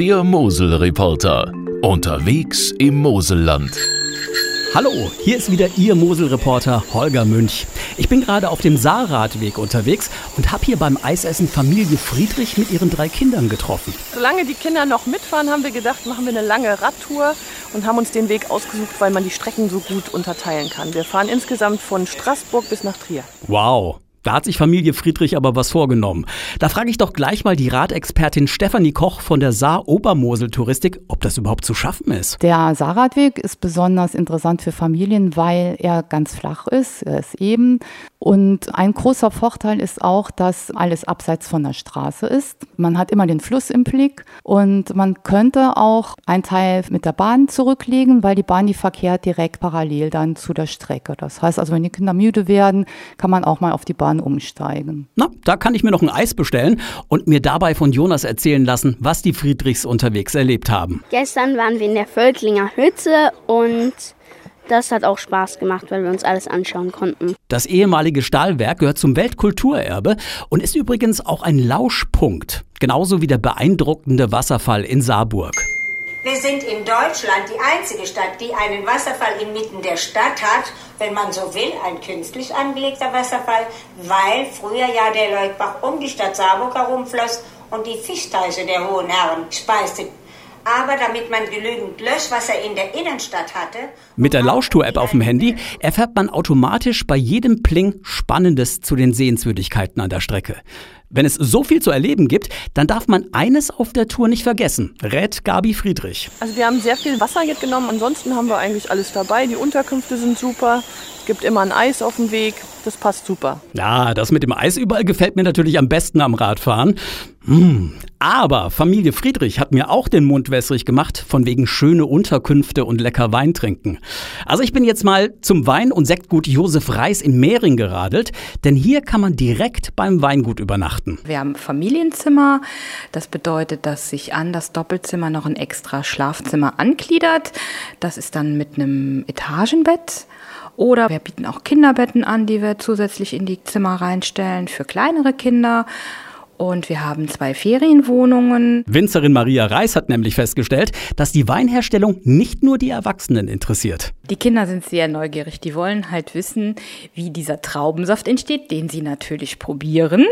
Der Mosel-Reporter. Unterwegs im Moselland. Hallo, hier ist wieder Ihr Mosel-Reporter Holger Münch. Ich bin gerade auf dem Saarradweg unterwegs und habe hier beim Eisessen Familie Friedrich mit ihren drei Kindern getroffen. Solange die Kinder noch mitfahren, haben wir gedacht, machen wir eine lange Radtour und haben uns den Weg ausgesucht, weil man die Strecken so gut unterteilen kann. Wir fahren insgesamt von Straßburg bis nach Trier. Wow, da hat sich Familie Friedrich aber was vorgenommen. Da frage ich doch gleich mal die Radexpertin Stefanie Koch von der Saar-Obermosel-Touristik, ob das überhaupt zu schaffen ist. Der Saarradweg ist besonders interessant für Familien, weil er ganz flach ist, er ist eben. Und ein großer Vorteil ist auch, dass alles abseits von der Straße ist. Man hat immer den Fluss im Blick und man könnte auch einen Teil mit der Bahn zurücklegen, weil die Bahn die verkehrt direkt parallel dann zu der Strecke. Das heißt also, wenn die Kinder müde werden, kann man auch mal auf die Bahn Bahn umsteigen. Na, da kann ich mir noch ein Eis bestellen und mir dabei von Jonas erzählen lassen, was die Friedrichs unterwegs erlebt haben. Gestern waren wir in der Völklinger Hütte und das hat auch Spaß gemacht, weil wir uns alles anschauen konnten. Das ehemalige Stahlwerk gehört zum Weltkulturerbe und ist übrigens auch ein Lauschpunkt, genauso wie der beeindruckende Wasserfall in Saarburg. Wir sind in Deutschland die einzige Stadt, die einen Wasserfall inmitten der Stadt hat, wenn man so will, ein künstlich angelegter Wasserfall, weil früher ja der Leutbach um die Stadt Saarburg herumfloss und die Fischteiche der hohen Herren speiste. Aber damit man genügend Löschwasser in der Innenstadt hatte. Mit der Lauschtour-App auf dem Handy erfährt man automatisch bei jedem Pling Spannendes zu den Sehenswürdigkeiten an der Strecke. Wenn es so viel zu erleben gibt, dann darf man eines auf der Tour nicht vergessen, rät Gabi Friedrich. Also wir haben sehr viel Wasser mitgenommen, ansonsten haben wir eigentlich alles dabei. Die Unterkünfte sind super, es gibt immer ein Eis auf dem Weg, das passt super. Ja, das mit dem Eis überall gefällt mir natürlich am besten am Radfahren. Hm. Aber Familie Friedrich hat mir auch den Mund wässrig gemacht, von wegen schöne Unterkünfte und lecker Wein trinken. Also ich bin jetzt mal zum Wein- und Sektgut Josef Reis in Mehring geradelt, denn hier kann man direkt beim Weingut übernachten. Wir haben Familienzimmer. Das bedeutet, dass sich an das Doppelzimmer noch ein extra Schlafzimmer angliedert. Das ist dann mit einem Etagenbett. Oder wir bieten auch Kinderbetten an, die wir zusätzlich in die Zimmer reinstellen für kleinere Kinder. Und wir haben zwei Ferienwohnungen. Winzerin Maria Reis hat nämlich festgestellt, dass die Weinherstellung nicht nur die Erwachsenen interessiert. Die Kinder sind sehr neugierig. Die wollen halt wissen, wie dieser Traubensaft entsteht, den sie natürlich probieren.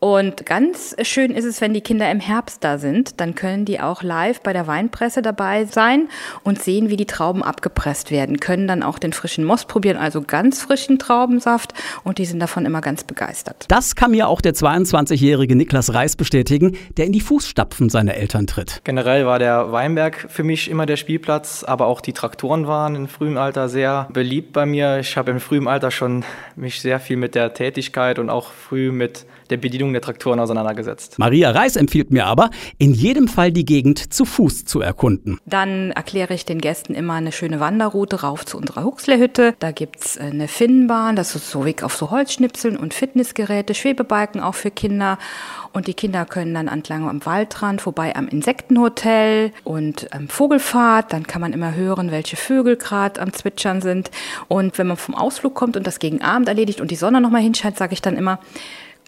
Und ganz schön ist es, wenn die Kinder im Herbst da sind. Dann können die auch live bei der Weinpresse dabei sein und sehen, wie die Trauben abgepresst werden. Können dann auch den frischen Most probieren, also ganz frischen Traubensaft. Und die sind davon immer ganz begeistert. Das kann mir auch der 22-jährige Niklas Reis bestätigen, der in die Fußstapfen seiner Eltern tritt. Generell war der Weinberg für mich immer der Spielplatz, aber auch die Traktoren waren im frühen Alter sehr beliebt bei mir. Ich habe im frühen Alter schon mich sehr viel mit der Tätigkeit und auch früh mit der Bedienung der Traktoren auseinandergesetzt. Maria Reis empfiehlt mir aber, in jedem Fall die Gegend zu Fuß zu erkunden. Dann erkläre ich den Gästen immer eine schöne Wanderroute rauf zu unserer Huxlerhütte. Da gibt's äh, eine Finnbahn, das ist so Weg auf so Holzschnipseln und Fitnessgeräte, Schwebebalken auch für Kinder. Und die Kinder können dann entlang am Waldrand vorbei am Insektenhotel und am Vogelfahrt. Dann kann man immer hören, welche Vögel gerade am Zwitschern sind. Und wenn man vom Ausflug kommt und das gegen Abend erledigt und die Sonne nochmal hinscheint, sage ich dann immer,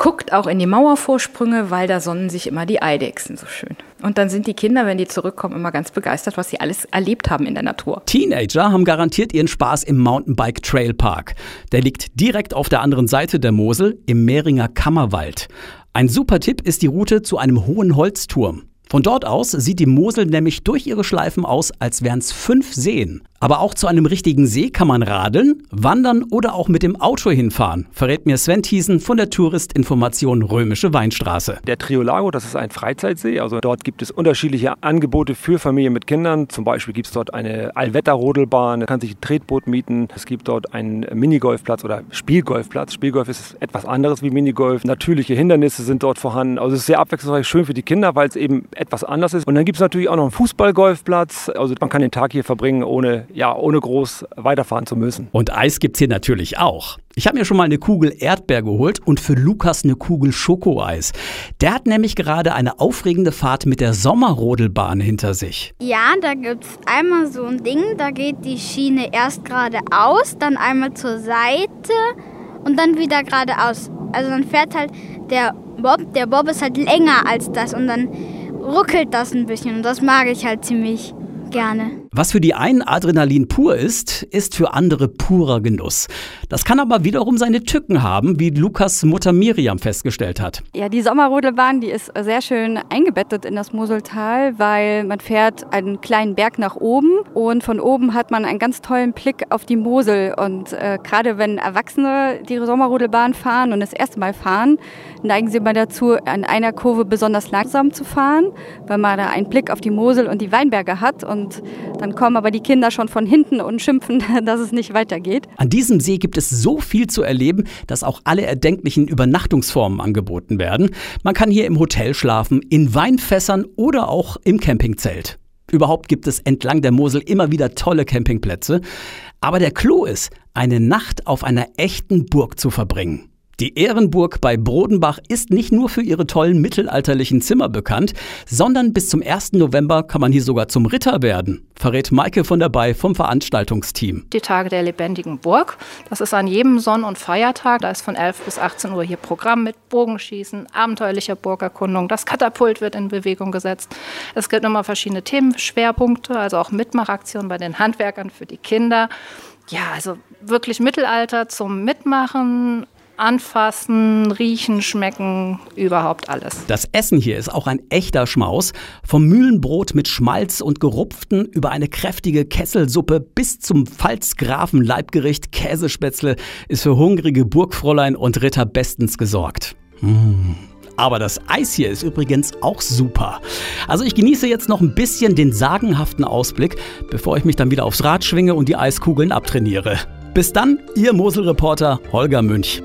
guckt auch in die Mauervorsprünge, weil da sonnen sich immer die Eidechsen so schön. Und dann sind die Kinder, wenn die zurückkommen, immer ganz begeistert, was sie alles erlebt haben in der Natur. Teenager haben garantiert ihren Spaß im Mountainbike Trail Park. Der liegt direkt auf der anderen Seite der Mosel im Mehringer Kammerwald. Ein super Tipp ist die Route zu einem hohen Holzturm. Von dort aus sieht die Mosel nämlich durch ihre Schleifen aus, als wären es fünf Seen. Aber auch zu einem richtigen See kann man radeln, wandern oder auch mit dem Auto hinfahren, verrät mir Sven Thiesen von der Touristinformation Römische Weinstraße. Der Triolago, das ist ein Freizeitsee. Also dort gibt es unterschiedliche Angebote für Familien mit Kindern. Zum Beispiel gibt es dort eine Allwetterrodelbahn, man kann sich ein Tretboot mieten. Es gibt dort einen Minigolfplatz oder Spielgolfplatz. Spielgolf ist etwas anderes wie Minigolf. Natürliche Hindernisse sind dort vorhanden. Also es ist sehr abwechslungsreich, schön für die Kinder, weil es eben etwas anders ist. Und dann gibt es natürlich auch noch einen Fußballgolfplatz. Also man kann den Tag hier verbringen, ohne ja, ohne groß weiterfahren zu müssen. Und Eis gibt es hier natürlich auch. Ich habe mir schon mal eine Kugel Erdbeer geholt und für Lukas eine Kugel Schokoeis. Der hat nämlich gerade eine aufregende Fahrt mit der Sommerrodelbahn hinter sich. Ja, da gibt es einmal so ein Ding, da geht die Schiene erst geradeaus, dann einmal zur Seite und dann wieder geradeaus. Also dann fährt halt der Bob, der Bob ist halt länger als das und dann ruckelt das ein bisschen und das mag ich halt ziemlich gerne. Was für die einen Adrenalin pur ist, ist für andere purer Genuss. Das kann aber wiederum seine Tücken haben, wie Lukas Mutter Miriam festgestellt hat. Ja, die Sommerrodelbahn, die ist sehr schön eingebettet in das Moseltal, weil man fährt einen kleinen Berg nach oben und von oben hat man einen ganz tollen Blick auf die Mosel. Und äh, gerade wenn Erwachsene die Sommerrodelbahn fahren und das erste Mal fahren, neigen sie immer dazu, an einer Kurve besonders langsam zu fahren, weil man da einen Blick auf die Mosel und die Weinberge hat und dann kommen aber die Kinder schon von hinten und schimpfen, dass es nicht weitergeht. An diesem See gibt es so viel zu erleben, dass auch alle erdenklichen Übernachtungsformen angeboten werden. Man kann hier im Hotel schlafen, in Weinfässern oder auch im Campingzelt. Überhaupt gibt es entlang der Mosel immer wieder tolle Campingplätze. Aber der Clou ist, eine Nacht auf einer echten Burg zu verbringen. Die Ehrenburg bei Brodenbach ist nicht nur für ihre tollen mittelalterlichen Zimmer bekannt, sondern bis zum 1. November kann man hier sogar zum Ritter werden, verrät Maike von der Bay vom Veranstaltungsteam. Die Tage der lebendigen Burg, das ist an jedem Sonn- und Feiertag, da ist von 11 bis 18 Uhr hier Programm mit Bogenschießen, abenteuerlicher Burgerkundung, das Katapult wird in Bewegung gesetzt. Es gibt immer verschiedene Themenschwerpunkte, also auch Mitmachaktionen bei den Handwerkern für die Kinder. Ja, also wirklich Mittelalter zum Mitmachen, anfassen, riechen, schmecken, überhaupt alles. Das Essen hier ist auch ein echter Schmaus. Vom Mühlenbrot mit Schmalz und Gerupften über eine kräftige Kesselsuppe bis zum Pfalzgrafen-Leibgericht Käsespätzle ist für hungrige Burgfräulein und Ritter bestens gesorgt. Mmh. Aber das Eis hier ist übrigens auch super. Also ich genieße jetzt noch ein bisschen den sagenhaften Ausblick, bevor ich mich dann wieder aufs Rad schwinge und die Eiskugeln abtrainiere. Bis dann, Ihr Moselreporter Holger Münch.